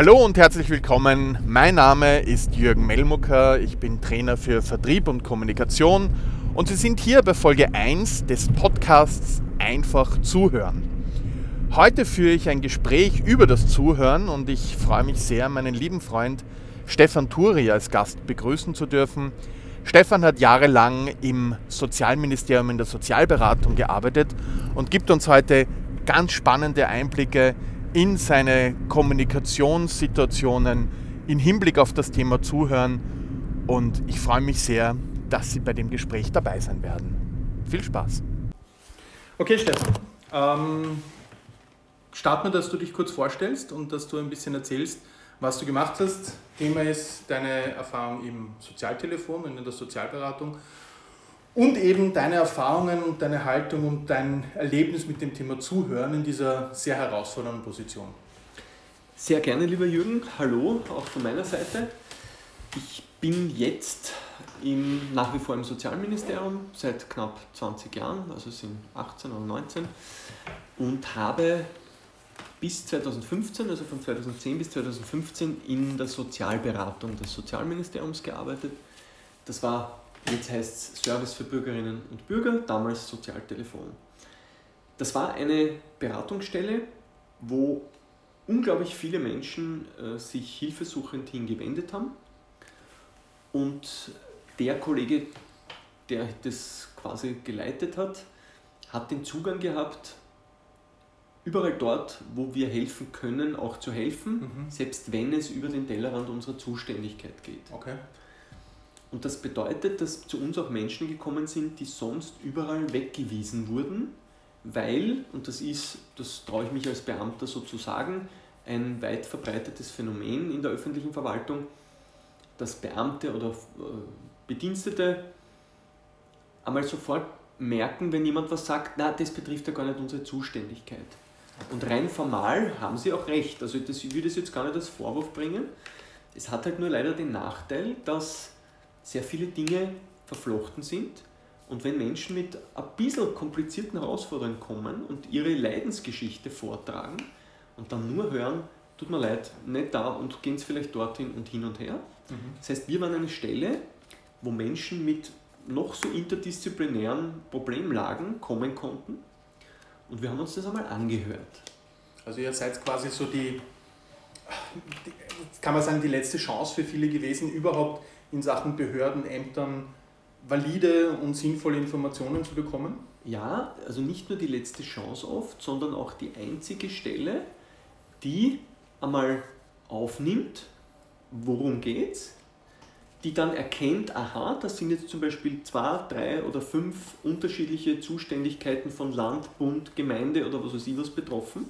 Hallo und herzlich willkommen. Mein Name ist Jürgen Melmucker. Ich bin Trainer für Vertrieb und Kommunikation und Sie sind hier bei Folge 1 des Podcasts Einfach zuhören. Heute führe ich ein Gespräch über das Zuhören und ich freue mich sehr, meinen lieben Freund Stefan Turi als Gast begrüßen zu dürfen. Stefan hat jahrelang im Sozialministerium in der Sozialberatung gearbeitet und gibt uns heute ganz spannende Einblicke in seine Kommunikationssituationen im Hinblick auf das Thema Zuhören. Und ich freue mich sehr, dass Sie bei dem Gespräch dabei sein werden. Viel Spaß. Okay, Stefan. Ähm, starten wir, dass du dich kurz vorstellst und dass du ein bisschen erzählst, was du gemacht hast. Thema ist deine Erfahrung im Sozialtelefon und in der Sozialberatung und eben deine Erfahrungen und deine Haltung und dein Erlebnis mit dem Thema Zuhören in dieser sehr herausfordernden Position. Sehr gerne, lieber Jürgen. Hallo, auch von meiner Seite. Ich bin jetzt im, nach wie vor im Sozialministerium seit knapp 20 Jahren, also sind 18 oder 19, und habe bis 2015, also von 2010 bis 2015, in der Sozialberatung des Sozialministeriums gearbeitet. Das war Jetzt heißt es Service für Bürgerinnen und Bürger, damals Sozialtelefon. Das war eine Beratungsstelle, wo unglaublich viele Menschen äh, sich hilfesuchend hingewendet haben. Und der Kollege, der das quasi geleitet hat, hat den Zugang gehabt, überall dort, wo wir helfen können, auch zu helfen, mhm. selbst wenn es über den Tellerrand unserer Zuständigkeit geht. Okay. Und das bedeutet, dass zu uns auch Menschen gekommen sind, die sonst überall weggewiesen wurden, weil, und das ist, das traue ich mich als Beamter so zu sagen, ein weit verbreitetes Phänomen in der öffentlichen Verwaltung, dass Beamte oder äh, Bedienstete einmal sofort merken, wenn jemand was sagt, na, das betrifft ja gar nicht unsere Zuständigkeit. Und rein formal haben sie auch recht. Also das, ich würde es jetzt gar nicht als Vorwurf bringen. Es hat halt nur leider den Nachteil, dass sehr viele Dinge verflochten sind. Und wenn Menschen mit ein bisschen komplizierten Herausforderungen kommen und ihre Leidensgeschichte vortragen und dann nur hören, tut mir leid, nicht da und gehen es vielleicht dorthin und hin und her. Mhm. Das heißt, wir waren eine Stelle, wo Menschen mit noch so interdisziplinären Problemlagen kommen konnten und wir haben uns das einmal angehört. Also ihr seid quasi so die, kann man sagen, die letzte Chance für viele gewesen, überhaupt in Sachen Behörden, Ämtern valide und sinnvolle Informationen zu bekommen? Ja, also nicht nur die letzte Chance oft, sondern auch die einzige Stelle, die einmal aufnimmt, worum geht's, die dann erkennt, aha, das sind jetzt zum Beispiel zwei, drei oder fünf unterschiedliche Zuständigkeiten von Land, Bund, Gemeinde oder was weiß ich was betroffen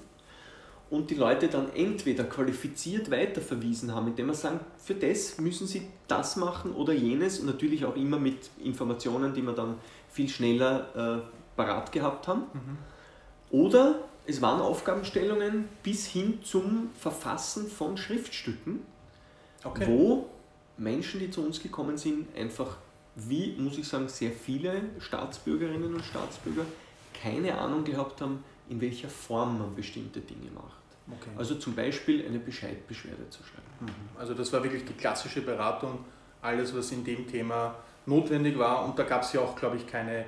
und die Leute dann entweder qualifiziert weiterverwiesen haben, indem wir sagen, für das müssen sie das machen oder jenes und natürlich auch immer mit Informationen, die wir dann viel schneller äh, parat gehabt haben. Mhm. Oder es waren Aufgabenstellungen bis hin zum Verfassen von Schriftstücken, okay. wo Menschen, die zu uns gekommen sind, einfach, wie muss ich sagen, sehr viele Staatsbürgerinnen und Staatsbürger keine Ahnung gehabt haben, in welcher Form man bestimmte Dinge macht. Okay. Also zum Beispiel eine Bescheidbeschwerde zu schreiben. Mhm. Also das war wirklich die klassische Beratung, alles was in dem Thema notwendig war und da gab es ja auch, glaube ich, keine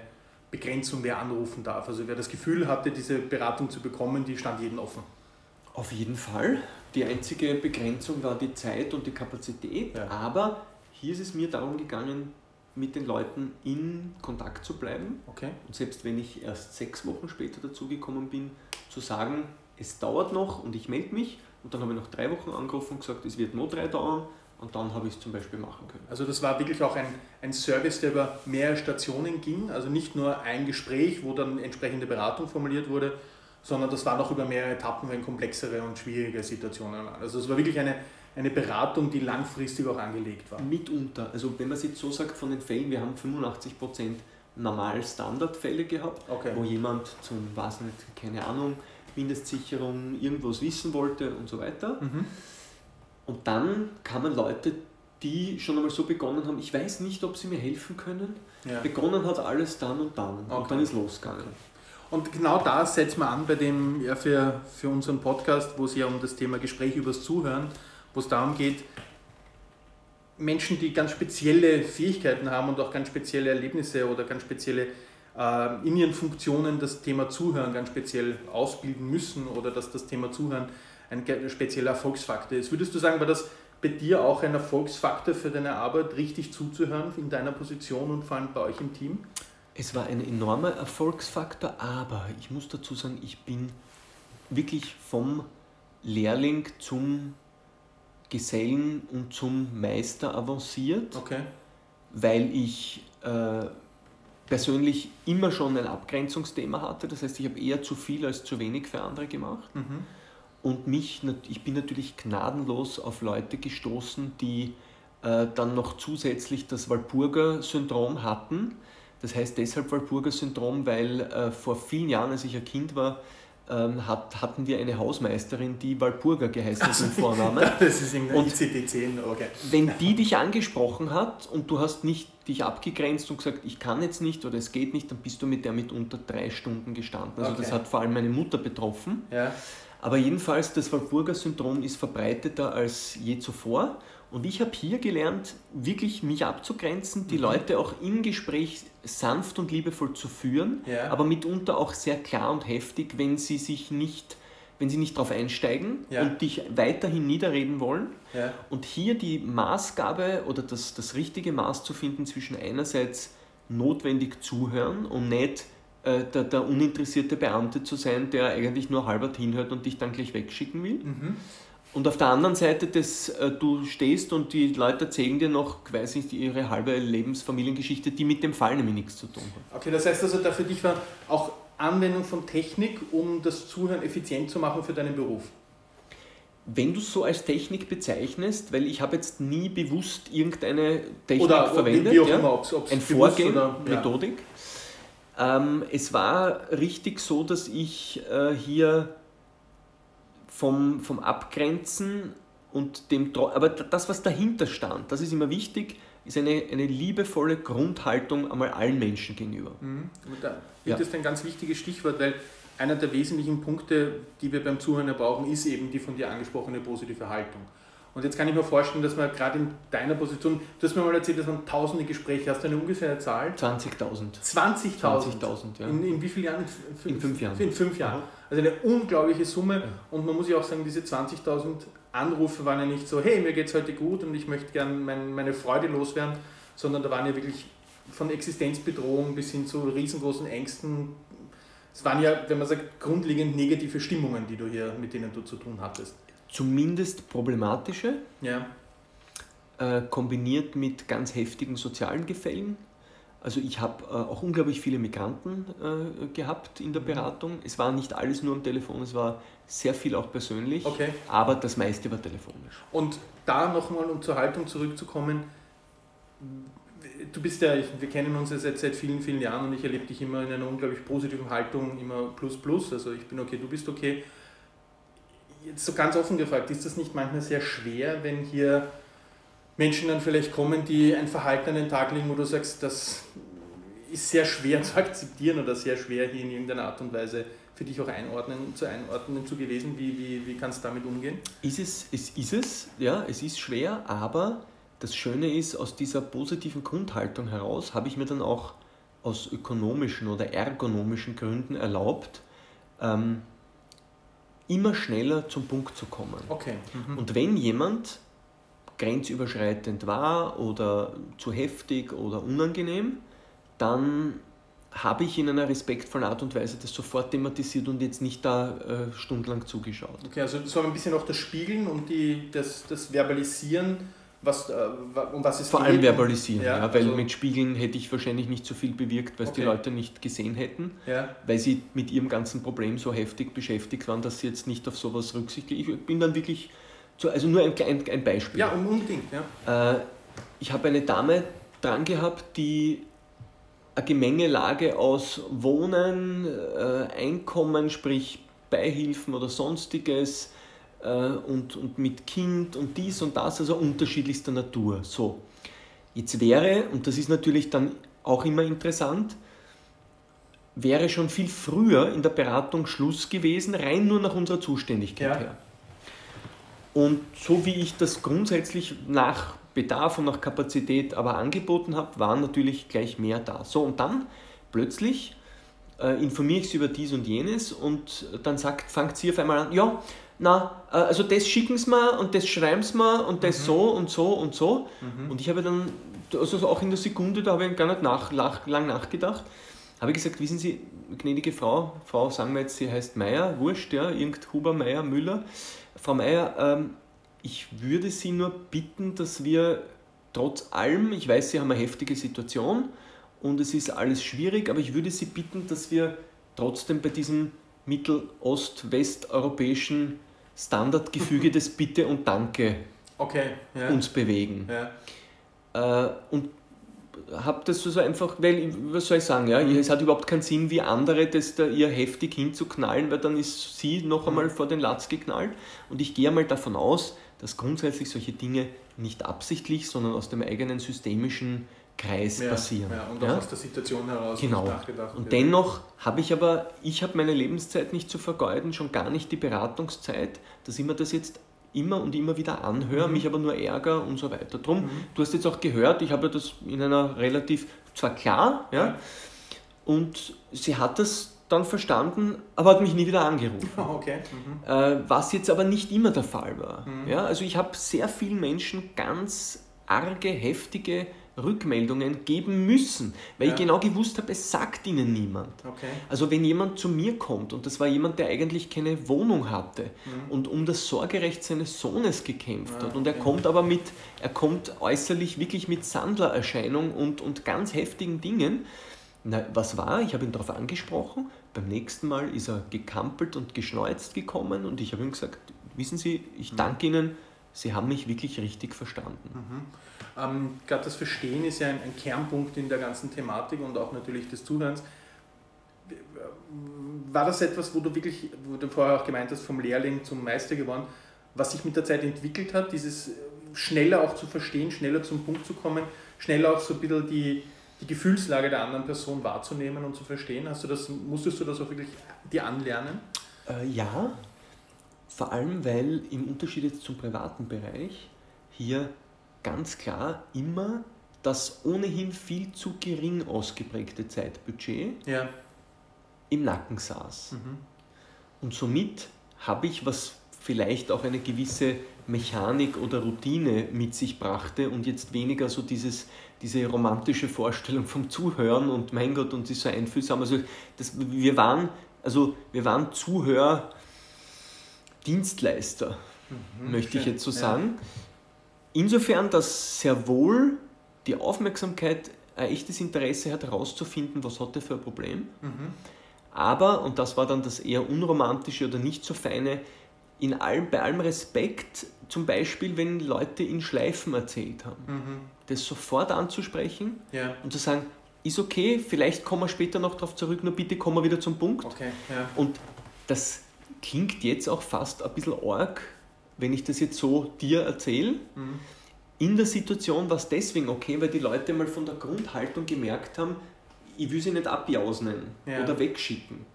Begrenzung, wer anrufen darf. Also wer das Gefühl hatte, diese Beratung zu bekommen, die stand jedem offen. Auf jeden Fall. Die einzige Begrenzung war die Zeit und die Kapazität, ja. aber hier ist es mir darum gegangen, mit den Leuten in Kontakt zu bleiben. Okay. Und selbst wenn ich erst sechs Wochen später dazugekommen bin, zu sagen, es dauert noch und ich melde mich. Und dann habe ich noch drei Wochen angerufen und gesagt, es wird nur drei dauern. Und dann habe ich es zum Beispiel machen können. Also das war wirklich auch ein, ein Service, der über mehrere Stationen ging. Also nicht nur ein Gespräch, wo dann entsprechende Beratung formuliert wurde, sondern das war noch über mehrere Etappen, wenn komplexere und schwierige Situationen waren. Also es war wirklich eine, eine Beratung, die langfristig auch angelegt war. Mitunter. Also wenn man es jetzt so sagt von den Fällen, wir haben 85 Prozent normal Standardfälle gehabt, okay. wo jemand zum, weiß nicht, keine Ahnung, Mindestsicherung irgendwas wissen wollte und so weiter. Mhm. Und dann kamen Leute, die schon einmal so begonnen haben, ich weiß nicht, ob sie mir helfen können. Ja. Begonnen hat alles dann und dann. Okay. Und dann ist losgegangen. Und genau da setzen wir an bei dem, ja, für, für unseren Podcast, wo es ja um das Thema Gespräch übers Zuhören, wo es darum geht, Menschen, die ganz spezielle Fähigkeiten haben und auch ganz spezielle Erlebnisse oder ganz spezielle in ihren Funktionen das Thema Zuhören ganz speziell ausbilden müssen oder dass das Thema Zuhören ein spezieller Erfolgsfaktor ist. Würdest du sagen, war das bei dir auch ein Erfolgsfaktor für deine Arbeit, richtig zuzuhören in deiner Position und vor allem bei euch im Team? Es war ein enormer Erfolgsfaktor, aber ich muss dazu sagen, ich bin wirklich vom Lehrling zum Gesellen und zum Meister avanciert, okay. weil ich äh, persönlich immer schon ein Abgrenzungsthema hatte. Das heißt, ich habe eher zu viel als zu wenig für andere gemacht. Mhm. Und mich, ich bin natürlich gnadenlos auf Leute gestoßen, die äh, dann noch zusätzlich das Walpurga-Syndrom hatten. Das heißt deshalb Walpurga-Syndrom, weil äh, vor vielen Jahren, als ich ein Kind war, ähm, hat, hatten wir eine Hausmeisterin, die Walpurga geheißen hat im Vornamen. das ist in ICD-10, okay. Wenn die dich angesprochen hat und du hast nicht dich abgegrenzt und gesagt, ich kann jetzt nicht oder es geht nicht, dann bist du mit der mit unter drei Stunden gestanden. Also okay. das hat vor allem meine Mutter betroffen. Ja. Aber jedenfalls, das Walpurga-Syndrom ist verbreiteter als je zuvor. Und ich habe hier gelernt, wirklich mich abzugrenzen, die mhm. Leute auch im Gespräch sanft und liebevoll zu führen, ja. aber mitunter auch sehr klar und heftig, wenn sie sich nicht, wenn sie nicht darauf einsteigen ja. und dich weiterhin niederreden wollen. Ja. Und hier die Maßgabe oder das, das richtige Maß zu finden zwischen einerseits notwendig zuhören und nicht äh, der, der, uninteressierte Beamte zu sein, der eigentlich nur halbert hinhört und dich dann gleich wegschicken will. Mhm. Und auf der anderen Seite, dass äh, du stehst und die Leute erzählen dir noch, weiß nicht, ihre halbe Lebensfamiliengeschichte, die mit dem Fall nämlich nichts zu tun hat. Okay, das heißt also, da für dich war auch Anwendung von Technik, um das Zuhören effizient zu machen für deinen Beruf. Wenn du es so als Technik bezeichnest, weil ich habe jetzt nie bewusst irgendeine Technik oder, verwendet, wie auch immer, ob's, ob's ein Vorgehen, oder, ja. Methodik, ähm, es war richtig so, dass ich äh, hier vom, vom Abgrenzen und dem, aber das, was dahinter stand, das ist immer wichtig, ist eine, eine liebevolle Grundhaltung einmal allen Menschen gegenüber. Mhm. Da ja. ist ein ganz wichtiges Stichwort, weil einer der wesentlichen Punkte, die wir beim Zuhören brauchen, ist eben die von dir angesprochene positive Haltung. Und jetzt kann ich mir vorstellen, dass man gerade in deiner Position, du hast mir mal erzählt, dass man tausende Gespräche hast, du eine ungefähre Zahl? 20.000. 20.000? 20.000, ja. In, in, wie vielen Jahren? In, in fünf Jahren. In fünf Jahren. Also eine unglaubliche Summe. Ja. Und man muss ja auch sagen, diese 20.000 Anrufe waren ja nicht so, hey, mir geht es heute gut und ich möchte gerne mein, meine Freude loswerden, sondern da waren ja wirklich von Existenzbedrohung bis hin zu riesengroßen Ängsten. Es waren ja, wenn man sagt, grundlegend negative Stimmungen, die du hier, mit denen du zu tun hattest zumindest problematische, ja. äh, kombiniert mit ganz heftigen sozialen Gefällen. Also ich habe äh, auch unglaublich viele Migranten äh, gehabt in der mhm. Beratung. Es war nicht alles nur am Telefon, es war sehr viel auch persönlich, okay. aber das meiste war telefonisch. Und da nochmal, um zur Haltung zurückzukommen, du bist ja, ich, wir kennen uns ja seit, seit vielen, vielen Jahren und ich erlebe dich immer in einer unglaublich positiven Haltung, immer plus plus, also ich bin okay, du bist okay jetzt so ganz offen gefragt, ist das nicht manchmal sehr schwer, wenn hier Menschen dann vielleicht kommen, die ein Verhalten an den Tag legen, wo du sagst, das ist sehr schwer zu akzeptieren oder sehr schwer hier in irgendeiner Art und Weise für dich auch einordnen, zu einordnen zu gewesen. Wie, wie, wie kannst du damit umgehen? Ist es, es ist es, ja, es ist schwer, aber das Schöne ist, aus dieser positiven Grundhaltung heraus habe ich mir dann auch aus ökonomischen oder ergonomischen Gründen erlaubt, ähm, immer schneller zum Punkt zu kommen. Okay. Mhm. Und wenn jemand grenzüberschreitend war oder zu heftig oder unangenehm, dann habe ich in einer respektvollen Art und Weise das sofort thematisiert und jetzt nicht da äh, stundenlang zugeschaut. Okay, also so ein bisschen auch das Spiegeln und die, das, das Verbalisieren was, äh, um was es Vor geht. allem verbalisieren, ja, ja weil also mit Spiegeln hätte ich wahrscheinlich nicht so viel bewirkt, weil es die Leute nicht gesehen hätten, ja. weil sie mit ihrem ganzen Problem so heftig beschäftigt waren, dass sie jetzt nicht auf sowas Rücksicht Ich bin dann wirklich, zu, also nur ein, ein, ein Beispiel. Ja, unbedingt. Ja. Äh, ich habe eine Dame dran gehabt, die eine Gemengelage aus Wohnen, äh, Einkommen, sprich Beihilfen oder sonstiges, und, und mit Kind und dies und das, also unterschiedlichster Natur. So, jetzt wäre, und das ist natürlich dann auch immer interessant, wäre schon viel früher in der Beratung Schluss gewesen, rein nur nach unserer Zuständigkeit Ja. her. Und so wie ich das grundsätzlich nach Bedarf und nach Kapazität aber angeboten habe, waren natürlich gleich mehr da. So, und dann plötzlich äh, informiere ich sie über dies und jenes und dann sagt, fangt sie auf einmal an, ja, na, äh, also das schicken sie mir und das schreiben sie mir und das so und so und so. Und ich habe dann, also auch in der Sekunde, da habe ich gar nicht nach, nach, lang nachgedacht, habe ich gesagt, wissen Sie, gnädige Frau, Frau, sagen wir jetzt, sie heißt Meier, wurscht, ja, irgend Huber, Meier, Müller. Frau Meier, ähm, ich würde Sie nur bitten, dass wir trotz allem, ich weiß, Sie haben eine heftige Situation und es ist alles schwierig, aber ich würde Sie bitten, dass wir trotzdem bei diesem mittel-ost-westeuropäischen Standardgefüge des Bitte und Danke Okay, ja. uns bewegen. ja. Äh, und habe das so einfach, weil, was soll ich sagen, ja, es hat überhaupt keinen Sinn, wie andere das da ihr heftig hinzuknallen, weil dann ist sie noch einmal vor den Latz geknallt. Und ich gehe einmal davon aus, dass grundsätzlich solche Dinge nicht absichtlich, sondern aus dem eigenen systemischen Kreis Ja, passieren. Ja, und auch Ja? aus der Situation heraus Genau. nachgedacht. Und wird. dennoch habe ich aber, ich habe meine Lebenszeit nicht zu vergeuden, schon gar nicht die Beratungszeit, dass ich mir das jetzt immer und immer wieder anhöre, Mhm. mich aber nur ärgere und so weiter. Drum, du hast jetzt auch gehört, ich habe das in einer relativ, zwar klar, ja, und sie hat das dann verstanden, aber hat mich nie wieder angerufen. Okay. Mhm. Äh, was jetzt aber nicht immer der Fall war. Mhm. Ja, also ich habe sehr vielen Menschen ganz arge, heftige Rückmeldungen geben müssen, weil Ja. ich genau gewusst habe, es sagt ihnen niemand. Okay. Also wenn jemand zu mir kommt und das war jemand, der eigentlich keine Wohnung hatte und um das Sorgerecht seines Sohnes gekämpft Ah, hat und er okay. kommt aber mit, er kommt äußerlich wirklich mit Sandlererscheinung und, und ganz heftigen Dingen. Na, was war? Ich habe ihn darauf angesprochen. Beim nächsten Mal ist er gekampelt und geschneuzt gekommen und ich habe ihm gesagt, wissen Sie, ich danke Ihnen, Sie haben mich wirklich richtig verstanden. Ähm, Gerade das Verstehen ist ja ein, ein Kernpunkt in der ganzen Thematik und auch natürlich des Zuhörens. War das etwas, wo du wirklich, wo du vorher auch gemeint hast, vom Lehrling zum Meister geworden, was sich mit der Zeit entwickelt hat, dieses schneller auch zu verstehen, schneller zum Punkt zu kommen, schneller auch so ein bisschen die, die Gefühlslage der anderen Person wahrzunehmen und zu verstehen? Hast du das, musstest du das auch wirklich dir anlernen? Äh, ja, vor allem weil im Unterschied jetzt zum privaten Bereich hier ganz klar immer das ohnehin viel zu gering ausgeprägte Zeitbudget Ja. im Nacken saß. Mhm. Und somit habe ich, was vielleicht auch eine gewisse Mechanik oder Routine mit sich brachte und jetzt weniger so dieses, diese romantische Vorstellung vom Zuhören und mein Gott und sie ist so einfühlsam. Also das, wir waren, also wir waren Zuhör, Dienstleister, möchte ich schön. jetzt so Ja. sagen. Insofern, dass sehr wohl die Aufmerksamkeit ein echtes Interesse hat, herauszufinden, was hat er für ein Problem. Mhm. Aber, und das war dann das eher unromantische oder nicht so feine, in allem, bei allem Respekt, zum Beispiel, wenn Leute in Schleifen erzählt haben, Mhm. das sofort anzusprechen Ja. und zu sagen, ist okay, vielleicht kommen wir später noch darauf zurück, nur bitte kommen wir wieder zum Punkt. Okay. Ja. Und das klingt jetzt auch fast ein bisschen arg, wenn ich das jetzt so dir erzähle. Mhm. In der Situation war es deswegen okay, weil die Leute mal von der Grundhaltung gemerkt haben, ich will sie nicht abjausen Ja. oder wegschicken.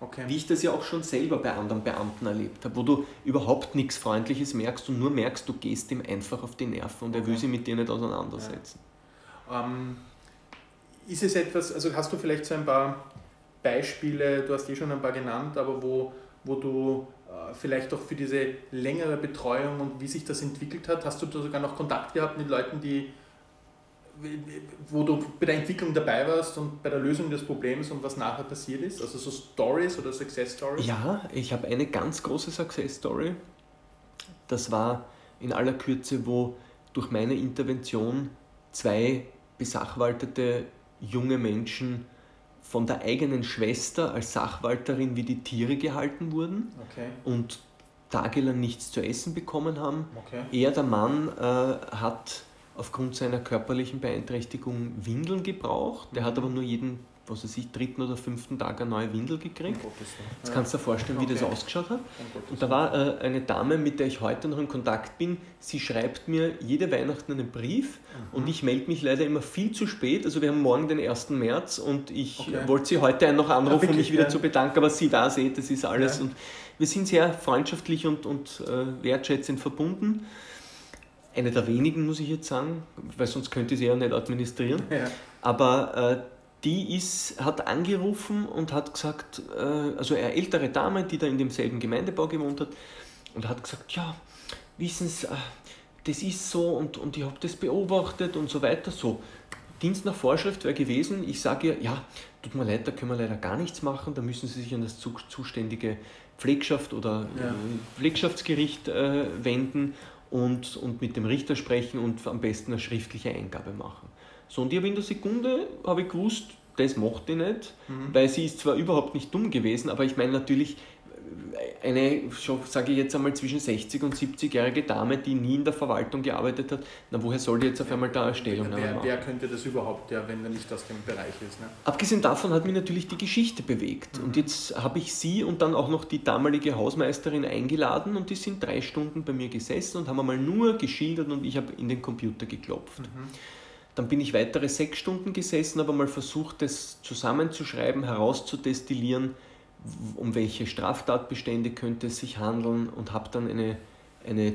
Okay. Wie ich das ja auch schon selber bei anderen Beamten erlebt habe, wo du überhaupt nichts Freundliches merkst und nur merkst, du gehst ihm einfach auf die Nerven und er will Okay. sich mit dir nicht auseinandersetzen. Ähm, ist es etwas, also hast du vielleicht so ein paar Beispiele, du hast eh schon ein paar genannt, aber wo, wo du äh, vielleicht auch für diese längere Betreuung und wie sich das entwickelt hat, hast du da sogar noch Kontakt gehabt mit Leuten, die wo du bei der Entwicklung dabei warst und bei der Lösung des Problems und was nachher passiert ist? Also so Stories oder Success Stories? Ja, ich habe eine ganz große Success Story. Das war in aller Kürze, wo durch meine Intervention zwei besachwaltete junge Menschen von der eigenen Schwester als Sachwalterin wie die Tiere gehalten wurden Okay, und tagelang nichts zu essen bekommen haben. okay. Er, der Mann, äh, hat aufgrund seiner körperlichen Beeinträchtigung Windeln gebraucht. Der hat aber nur jeden was weiß ich, dritten oder fünften Tag eine neue Windel gekriegt. Um. Jetzt kannst du dir vorstellen, wie Okay. das ausgeschaut hat. Um Und da war äh, eine Dame, mit der ich heute noch in Kontakt bin. Sie schreibt mir jede Weihnachten einen Brief Mhm. und ich melde mich leider immer viel zu spät. Also wir haben morgen den 1. März und ich Okay. wollte sie heute noch anrufen, um wirklich, mich wieder ja. zu bedanken, aber sie da seht, das ist alles. Ja. Und wir sind sehr freundschaftlich und, und äh, wertschätzend verbunden. Eine der wenigen, muss ich jetzt sagen, weil sonst könnte ich sie ja nicht administrieren. Ja. Aber äh, die ist, hat angerufen und hat gesagt, äh, also eine ältere Dame, die da in demselben Gemeindebau gewohnt hat, und hat gesagt, ja, wissen Sie, äh, das ist so und, und ich habe das beobachtet und so weiter. So, Dienst nach Vorschrift wäre gewesen, ich sage ihr, ja, tut mir leid, da können wir leider gar nichts machen, da müssen Sie sich an das zu, zuständige Pflegschaft oder Ja. äh, Pflegschaftsgericht wenden und, und mit dem Richter sprechen und am besten eine schriftliche Eingabe machen. So, und ich habe in der Sekunde habe ich gewusst, das macht die nicht, Mhm. weil sie ist zwar überhaupt nicht dumm gewesen, aber ich meine natürlich äh, eine, sage ich jetzt einmal, zwischen 60 und 70-jährige Dame, die nie in der Verwaltung gearbeitet hat, na woher soll die jetzt auf einmal da eine Stellungnahme Wer, wer könnte das überhaupt, ja, wenn er nicht aus dem Bereich ist? Ne? Abgesehen davon hat mich natürlich die Geschichte bewegt. Und jetzt habe ich sie und dann auch noch die damalige Hausmeisterin eingeladen und die sind drei Stunden bei mir gesessen und haben einmal nur geschildert und ich habe in den Computer geklopft. Dann bin ich weitere sechs Stunden gesessen, habe mal versucht, das zusammenzuschreiben, herauszudestillieren, um welche Straftatbestände könnte es sich handeln und habe dann eine, eine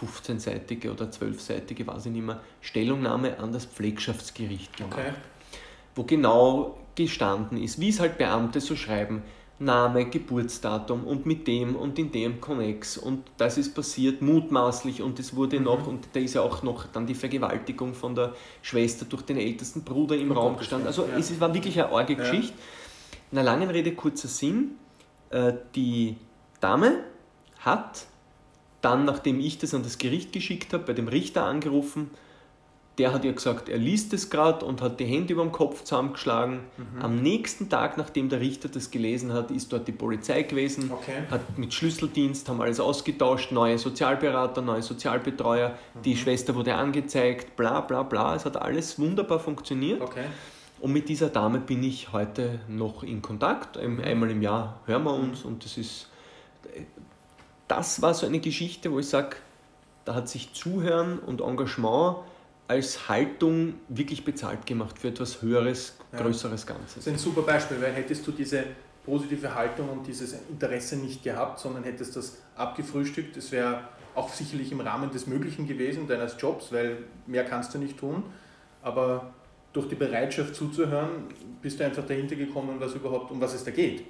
15-seitige oder 12-seitige, weiß ich nicht mehr, Stellungnahme an das Pflegschaftsgericht gemacht Okay. wo genau gestanden ist, wie es halt Beamte so schreiben, Name, Geburtsdatum und mit dem und in dem Connex und das ist passiert mutmaßlich und es wurde noch, und da ist ja auch noch dann die Vergewaltigung von der Schwester durch den ältesten Bruder im Um Raum gestanden. Also ja. es war wirklich eine arge Ja. Geschichte. In einer langen Rede, kurzer Sinn, äh, die Dame hat dann, nachdem ich das an das Gericht geschickt habe, bei dem Richter angerufen. Der hat ihr gesagt, er liest es gerade und hat die Hände über dem Kopf zusammengeschlagen. Mhm. Am nächsten Tag, nachdem der Richter das gelesen hat, ist dort die Polizei gewesen, Okay. hat mit Schlüsseldienst, haben alles ausgetauscht, neue Sozialberater, neue Sozialbetreuer, die Schwester wurde angezeigt, bla bla bla. Es hat alles wunderbar funktioniert. Okay. Und mit dieser Dame bin ich heute noch in Kontakt. Ein- Einmal im Jahr hören wir uns und das ist. Das war so eine Geschichte, wo ich sage, da hat sich Zuhören und Engagement als Haltung wirklich bezahlt gemacht für etwas Höheres, Ja. Größeres Das Ganzes. ist ein super Beispiel, weil hättest du diese positive Haltung und dieses Interesse nicht gehabt, sondern hättest das abgefrühstückt, das wäre auch sicherlich im Rahmen des Möglichen gewesen, deines Jobs, weil mehr kannst du nicht tun, aber durch die Bereitschaft zuzuhören, bist du einfach dahinter gekommen, was überhaupt, um was es da geht.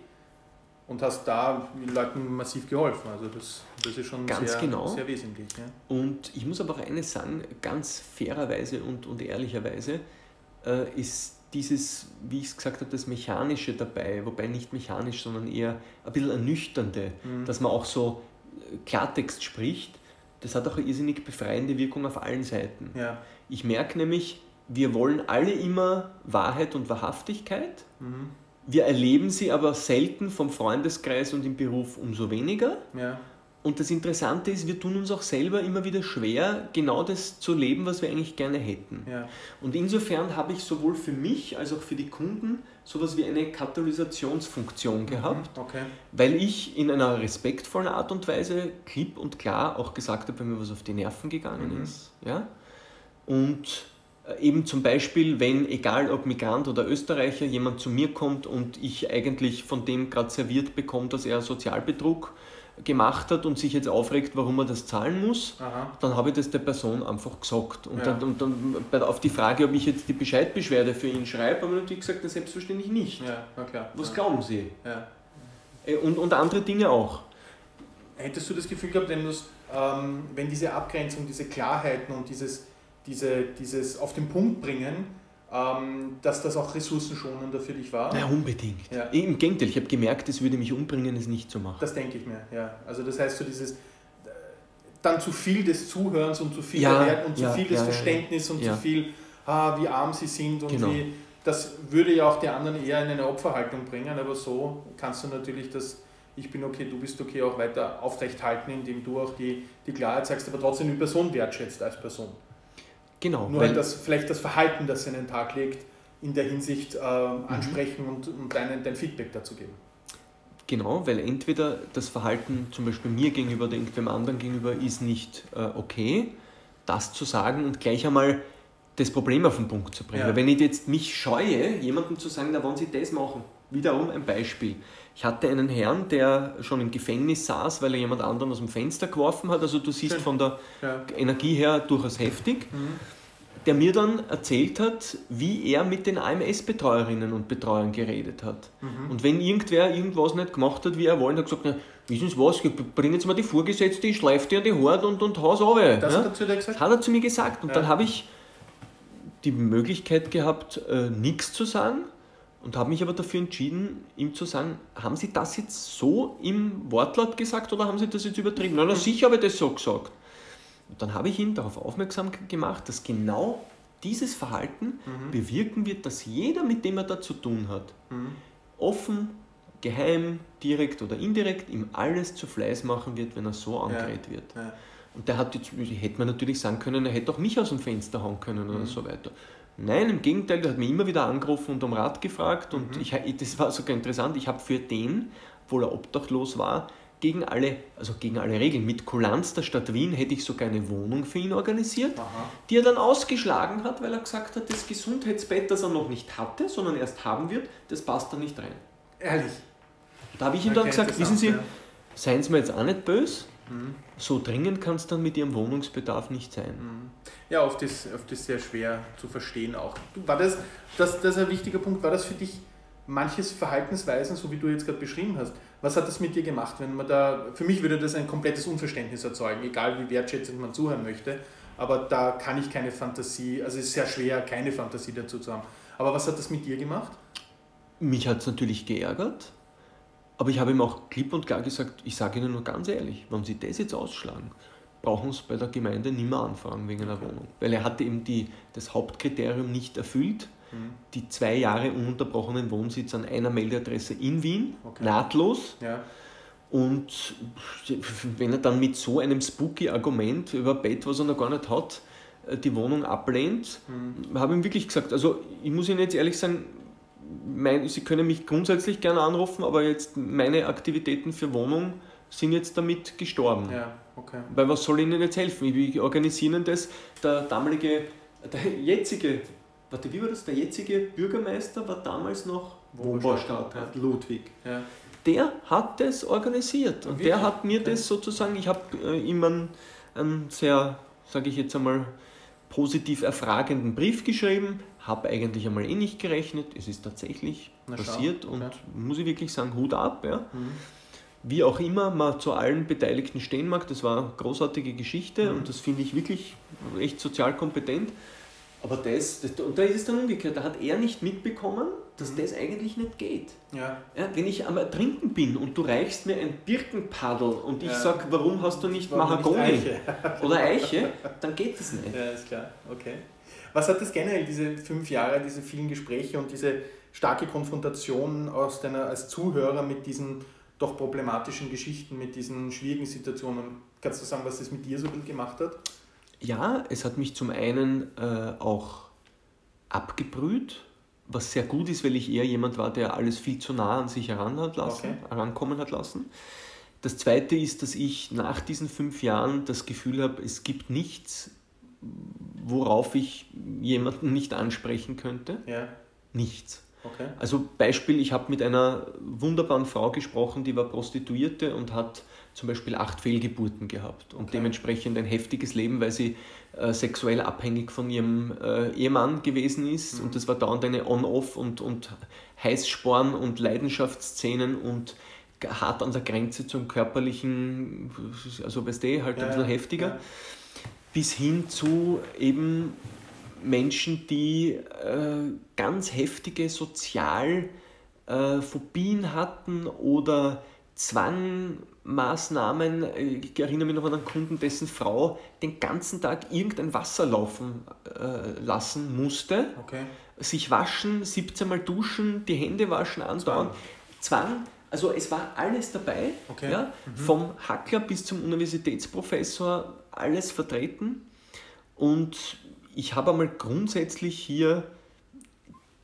Und hast da Leuten massiv geholfen. Also das, das ist schon Ganz sehr, genau. sehr wesentlich. Ja. Und ich muss aber auch eines sagen, ganz fairerweise und, und ehrlicherweise äh, ist dieses, wie ich es gesagt habe, das Mechanische dabei, wobei nicht mechanisch, sondern eher ein bisschen ernüchternde, Mhm. dass man auch so äh, Klartext spricht, das hat auch eine irrsinnig befreiende Wirkung auf allen Seiten. Ja. Ich merke nämlich, wir wollen alle immer Wahrheit und Wahrhaftigkeit, Mhm. Wir erleben sie aber selten vom Freundeskreis und im Beruf umso weniger. Ja. Und das Interessante ist, wir tun uns auch selber immer wieder schwer, genau das zu leben, was wir eigentlich gerne hätten. Ja. Und insofern habe ich sowohl für mich als auch für die Kunden sowas wie eine Katalysationsfunktion gehabt, Okay. weil ich in einer respektvollen Art und Weise klipp und klar auch gesagt habe, wenn mir was auf die Nerven gegangen Mhm. ist. Ja? Und eben zum Beispiel, wenn, egal ob Migrant oder Österreicher, jemand zu mir kommt und ich eigentlich von dem gerade serviert bekomme, dass er Sozialbetrug gemacht hat und sich jetzt aufregt, warum er das zahlen muss, Aha. dann habe ich das der Person einfach gesagt. Und, Ja. dann, und dann auf die Frage, ob ich jetzt die Bescheidbeschwerde für ihn schreibe, habe ich natürlich gesagt, na, selbstverständlich nicht. Ja. Was ja. glauben Sie? Äh, Und, und andere Dinge auch. Hättest du das Gefühl gehabt, wenn, ähm, wenn diese Abgrenzung, diese Klarheiten und dieses, diese, dieses auf den Punkt bringen, ähm, dass das auch ressourcenschonender für dich war? Na, unbedingt. Ja. Im Gegenteil, ich habe gemerkt, es würde mich umbringen, es nicht zu machen. Das denke ich mir, ja. Also das heißt so dieses, dann zu viel des Zuhörens und zu viel Ja, Wert und zu ja, viel des ja, ja, ja. Verständnisses und Ja. zu viel, ah, wie arm sie sind und Genau. wie, das würde ja auch die anderen eher in eine Opferhaltung bringen, aber so kannst du natürlich das ich bin okay, du bist okay auch weiter aufrecht halten, indem du auch die, die Klarheit sagst, aber trotzdem die Person wertschätzt als Person. Genau, Nur weil halt das, vielleicht das Verhalten, das sie an den Tag legt, in der Hinsicht äh, ansprechen mhm. und, und dein, dein Feedback dazu geben. Genau, weil entweder das Verhalten zum Beispiel mir gegenüber oder irgendwem anderen gegenüber ist nicht äh, okay, das zu sagen und gleich einmal das Problem auf den Punkt zu bringen. Ja. Weil wenn ich jetzt mich scheue, jemandem zu sagen, da wollen Sie das machen. Wiederum ein Beispiel. Ich hatte einen Herrn, der schon im Gefängnis saß, weil er jemand anderen aus dem Fenster geworfen hat. Also du siehst Schön. von der ja. Energie her durchaus heftig. Mhm. Der mir dann erzählt hat, wie er mit den AMS-Betreuerinnen und Betreuern geredet hat. Mhm. Und wenn irgendwer irgendwas nicht gemacht hat, wie er wollte, hat gesagt, wissen Sie was, bringen Sie mal die Vorgesetzte, ich schleife dir an die Haut und, und haus runter. Das ja? hat er gesagt? Hat er zu mir gesagt. Und ja. dann habe ich die Möglichkeit gehabt, äh, nichts zu sagen und habe mich aber dafür entschieden, ihm zu sagen, haben Sie das jetzt so im Wortlaut gesagt oder haben Sie das jetzt übertrieben? Na, na sicher habe ich das so gesagt. Und dann habe ich ihn darauf aufmerksam gemacht, dass genau dieses Verhalten mhm. bewirken wird, dass jeder, mit dem er da zu tun hat, mhm. offen, geheim, direkt oder indirekt, ihm alles zu Fleiß machen wird, wenn er so angeredet ja. wird. Ja. Und der hat jetzt, hätte man natürlich sagen können, er hätte auch mich aus dem Fenster hauen können oder mhm. so weiter. Nein, im Gegenteil, der hat mich immer wieder angerufen und um Rat gefragt und mhm. ich, das war sogar interessant, ich habe für den, obwohl er obdachlos war, gegen alle, also gegen alle Regeln, mit Kulanz der Stadt Wien hätte ich sogar eine Wohnung für ihn organisiert, Aha. die er dann ausgeschlagen hat, weil er gesagt hat, das Gesundheitsbett, das er noch nicht hatte, sondern erst haben wird, das passt da nicht rein. Ehrlich? Da habe ich ihm dann gesagt, wissen Sie, ja. seien Sie mir jetzt auch nicht böse, mhm. so dringend kann es dann mit Ihrem Wohnungsbedarf nicht sein. Mhm. Ja, oft ist, oft ist sehr schwer zu verstehen auch. War das, das, das ist ein wichtiger Punkt, war das für dich manches Verhaltensweisen, so wie du jetzt gerade beschrieben hast, was hat das mit dir gemacht, wenn man da, für mich würde das ein komplettes Unverständnis erzeugen, egal wie wertschätzend man zuhören möchte, aber da kann ich keine Fantasie, also es ist sehr schwer, keine Fantasie dazu zu haben. Aber was hat das mit dir gemacht? Mich hat es natürlich geärgert, aber ich habe ihm auch klipp und klar gesagt, ich sage Ihnen nur ganz ehrlich, wenn Sie das jetzt ausschlagen, brauchen Sie bei der Gemeinde nicht mehr anfragen wegen einer Wohnung. Weil er hatte eben die, das Hauptkriterium nicht erfüllt, mhm. die zwei Jahre ununterbrochenen Wohnsitz an einer Meldeadresse in Wien, okay. nahtlos. Ja. Und wenn er dann mit so einem spooky Argument über Bett, was er noch gar nicht hat, äh, die Wohnung ablehnt, mhm. habe ich ihm wirklich gesagt, also ich muss Ihnen jetzt ehrlich sagen, mein, Sie können mich grundsätzlich gerne anrufen, aber jetzt meine Aktivitäten für Wohnung sind jetzt damit gestorben. Ja, okay. Weil was soll Ihnen jetzt helfen? Ich organisiere Ihnen das. Der damalige, der jetzige, warte, wie war das? Der jetzige Bürgermeister war damals noch Wohnbaustadtrat Ludwig. Ja. Der hat das organisiert und Wirklich? der hat mir das sozusagen, ich habe äh, ihm einen, einen sehr, sage ich jetzt einmal, positiv erfragenden Brief geschrieben, habe eigentlich einmal eh nicht gerechnet, es ist tatsächlich Na, passiert okay. und muss ich wirklich sagen, Hut ab. Ja. Mhm wie auch immer man zu allen Beteiligten stehen mag, das war eine großartige Geschichte mhm. und das finde ich wirklich echt sozial kompetent. Aber das, das, und da ist es dann umgekehrt, da hat er nicht mitbekommen, dass mhm. das eigentlich nicht geht. Ja. Ja, wenn ich am Trinken bin und du reichst mir ein Birkenpaddel und ich ja. sage, warum hast du nicht warum Mahagoni Eiche? oder Eiche, dann geht das nicht. Ja, ist klar, okay. Was hat das generell, diese fünf Jahre, diese vielen Gespräche und diese starke Konfrontation aus deiner, als Zuhörer mit diesen doch problematischen Geschichten, mit diesen schwierigen Situationen. Kannst du sagen, was das mit dir so gut gemacht hat? Ja, es hat mich zum einen äh, auch abgebrüht, was sehr gut ist, weil ich eher jemand war, der alles viel zu nah an sich heran hat lassen, okay. herankommen hat lassen. Das zweite ist, dass ich nach diesen fünf Jahren das Gefühl habe, es gibt nichts, worauf ich jemanden nicht ansprechen könnte. Ja. Nichts. Okay. Also Beispiel, ich habe mit einer wunderbaren Frau gesprochen, die war Prostituierte und hat zum Beispiel acht Fehlgeburten gehabt und okay. dementsprechend ein heftiges Leben, weil sie äh, sexuell abhängig von ihrem äh, Ehemann gewesen ist mhm. und das war dauernd eine On-Off und, und Heißsporn und Leidenschaftsszenen und hart an der Grenze zum körperlichen, also weißt du, halt ja, ein bisschen heftiger, ja. Bis hin zu eben Menschen, die äh, ganz heftige Sozialphobien äh, hatten oder Zwangmaßnahmen. Ich erinnere mich noch an einen Kunden, dessen Frau den ganzen Tag irgendein Wasser laufen äh, lassen musste. Okay. Sich waschen, 17 Mal duschen, die Hände waschen, andauernd. Zwang. Zwang. Also es war alles dabei, okay. ja, mhm. vom Hackler bis zum Universitätsprofessor, alles vertreten. Und ich habe einmal grundsätzlich hier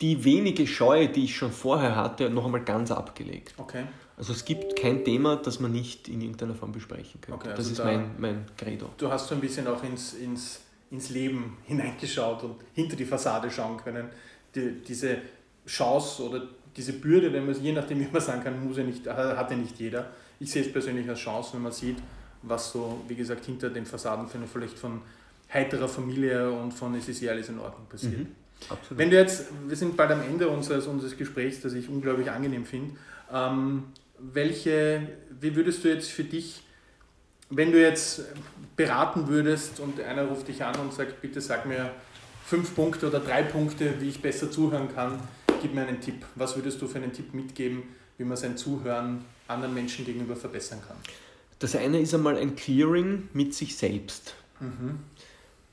die wenige Scheu, die ich schon vorher hatte, noch einmal ganz abgelegt. Okay. Also es gibt kein Thema, das man nicht in irgendeiner Form besprechen könnte. Okay, also das ist da mein, mein Credo. Du hast so ein bisschen auch ins, ins, ins Leben hineingeschaut und hinter die Fassade schauen können. Die, diese Chance oder diese Bürde, wenn man, je nachdem, wie man sagen kann, muss ja nicht, hat ja nicht jeder. Ich sehe es persönlich als Chance, wenn man sieht, was so, wie gesagt, hinter den Fassaden vielleicht von heiterer Familie und von es ist ja alles in Ordnung passiert. Mhm, wenn du jetzt, wir sind bald am Ende unseres, unseres Gesprächs, das ich unglaublich angenehm finde, ähm, welche, wie würdest du jetzt für dich, wenn du jetzt beraten würdest und einer ruft dich an und sagt, bitte sag mir fünf Punkte oder drei Punkte, wie ich besser zuhören kann, gib mir einen Tipp. Was würdest du für einen Tipp mitgeben, wie man sein Zuhören anderen Menschen gegenüber verbessern kann? Das eine ist einmal ein Clearing mit sich selbst. Mhm.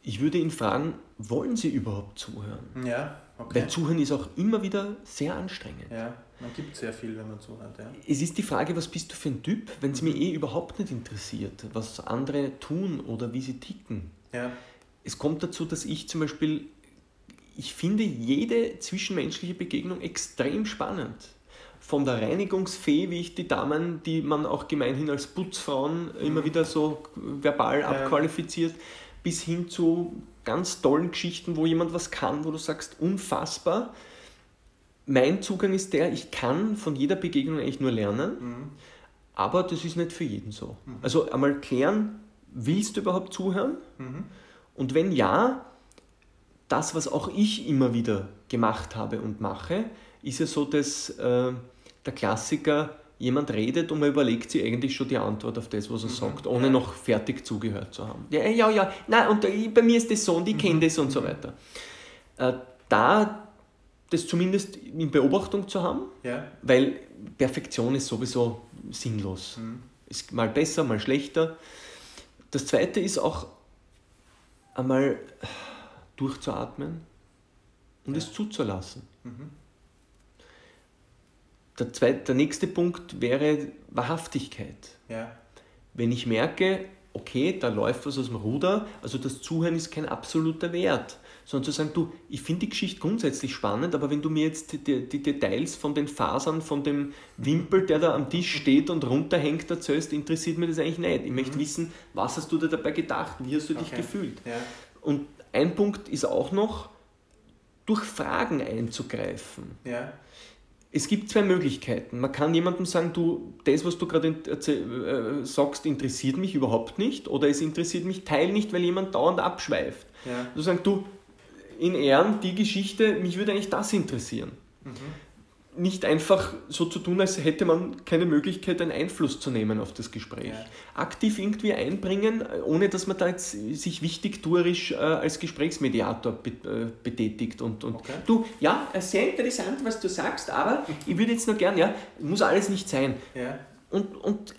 Ich würde ihn fragen, wollen Sie überhaupt zuhören? Ja, okay. Weil Zuhören ist auch immer wieder sehr anstrengend. Ja, man gibt sehr viel, wenn man zuhört. Ja. Es ist die Frage, was bist du für ein Typ, wenn es mir eh überhaupt nicht interessiert, was andere tun oder wie sie ticken. Ja. Es kommt dazu, dass ich zum Beispiel, ich finde jede zwischenmenschliche Begegnung extrem spannend von der Reinigungsfee, wie ich die Damen, die man auch gemeinhin als Putzfrauen immer mhm. wieder so verbal abqualifiziert, bis hin zu ganz tollen Geschichten, wo jemand was kann, wo du sagst, unfassbar. Mein Zugang ist der, ich kann von jeder Begegnung eigentlich nur lernen, mhm. aber das ist nicht für jeden so. Mhm. Also einmal klären, willst du überhaupt zuhören? Mhm. Und wenn ja, das, was auch ich immer wieder gemacht habe und mache, ist ja so, dass äh, der Klassiker, jemand redet und man überlegt sich eigentlich schon die Antwort auf das, was er mhm. sagt, ohne noch fertig zugehört zu haben. Ja, ja, ja, nein, und bei mir ist das so und ich kenne mhm. das und so mhm. weiter. Äh, da das zumindest in Beobachtung zu haben, ja. weil Perfektion ist sowieso sinnlos. Mhm. Ist mal besser, mal schlechter. Das zweite ist auch einmal durchzuatmen und ja. es zuzulassen. Mhm. Der, zweite, der nächste Punkt wäre Wahrhaftigkeit. Ja. Wenn ich merke, okay, da läuft was aus dem Ruder, also das Zuhören ist kein absoluter Wert, sondern zu sagen, du, ich finde die Geschichte grundsätzlich spannend, aber wenn du mir jetzt die, die, Details von den Fasern, von dem Wimpel, der da am Tisch steht und runterhängt, erzählst, interessiert mir das eigentlich nicht. Ich möchte mhm. wissen, was hast du dir dabei gedacht, wie hast du okay. dich gefühlt? Ja. Und ein Punkt ist auch noch, durch Fragen einzugreifen. Ja es gibt zwei Möglichkeiten. Man kann jemandem sagen, du, das, was du gerade äh, sagst, interessiert mich überhaupt nicht oder es interessiert mich teil nicht, weil jemand dauernd abschweift. Ja. Du sagst, du, in Ehren, die Geschichte, mich würde eigentlich das interessieren. Mhm nicht einfach so zu tun, als hätte man keine Möglichkeit, einen Einfluss zu nehmen auf das Gespräch. Ja. Aktiv irgendwie einbringen, ohne dass man da jetzt sich wichtigtuerisch äh, als Gesprächsmediator be äh, betätigt. Und, und okay. du, ja, äh, sehr interessant, was du sagst, aber ich würde jetzt nur gern, ja, muss alles nicht sein. Ja. Und, und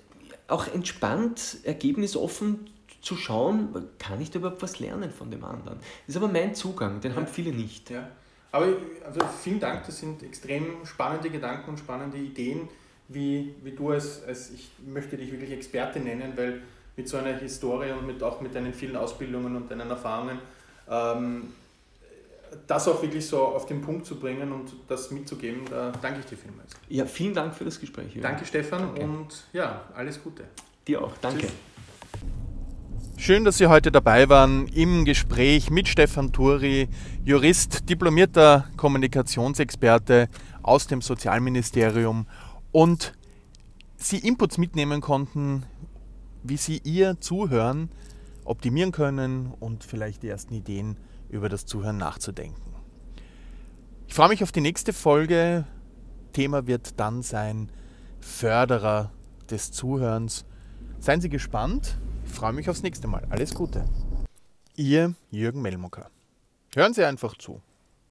auch entspannt, ergebnisoffen zu schauen, kann ich da überhaupt was lernen von dem anderen. Das ist aber mein Zugang, den ja. haben viele nicht. Ja. Aber also vielen Dank, das sind extrem spannende Gedanken und spannende Ideen, wie, wie du als, als, ich möchte dich wirklich Experte nennen, weil mit so einer Historie und mit, auch mit deinen vielen Ausbildungen und deinen Erfahrungen, ähm, das auch wirklich so auf den Punkt zu bringen und das mitzugeben, da danke ich dir vielmals. Ja, vielen Dank für das Gespräch. Jürgen. Danke Stefan danke. und ja, alles Gute. Dir auch, danke. Tschüss. Schön, dass Sie heute dabei waren im Gespräch mit Stefan Turi, Jurist, diplomierter Kommunikationsexperte aus dem Sozialministerium und Sie Inputs mitnehmen konnten, wie Sie Ihr Zuhören optimieren können und vielleicht die ersten Ideen über das Zuhören nachzudenken. Ich freue mich auf die nächste Folge. Thema wird dann sein Förderer des Zuhörens. Seien Sie gespannt freue mich aufs nächste Mal. Alles Gute. Ihr Jürgen Melmucker. Hören Sie einfach zu.